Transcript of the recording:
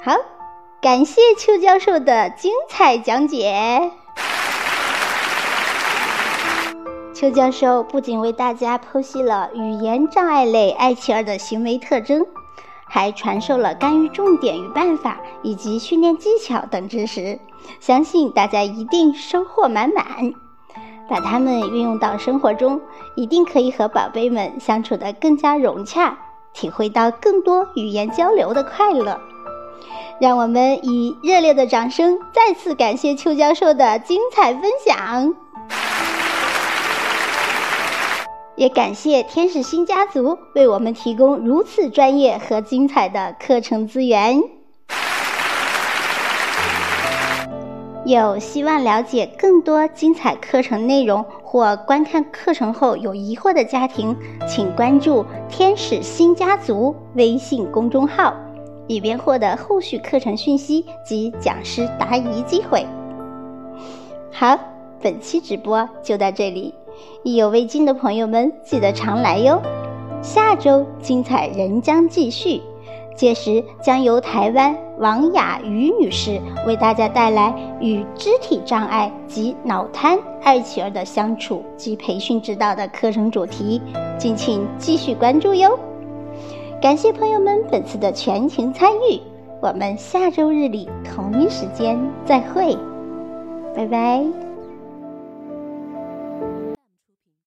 好，感谢邱教授的精彩讲解。邱教授不仅为大家剖析了语言障碍类爱奇儿的行为特征，还传授了干预重点与办法以及训练技巧等知识，相信大家一定收获满满。把它们运用到生活中，一定可以和宝贝们相处得更加融洽，体会到更多语言交流的快乐。让我们以热烈的掌声再次感谢邱教授的精彩分享。也感谢天使星家族为我们提供如此专业和精彩的课程资源。有希望了解更多精彩课程内容或观看课程后有疑惑的家庭，请关注天使星家族微信公众号，以便获得后续课程讯息及讲师答疑机会。好，本期直播就到这里。意犹未尽的朋友们，记得常来哟！下周精彩仍将继续，届时将由台湾王雅瑜女士为大家带来与肢体障碍及脑瘫爱企儿的相处及培训指导的课程主题，敬请继续关注哟！感谢朋友们本次的全情参与，我们下周日里同一时间再会，拜拜。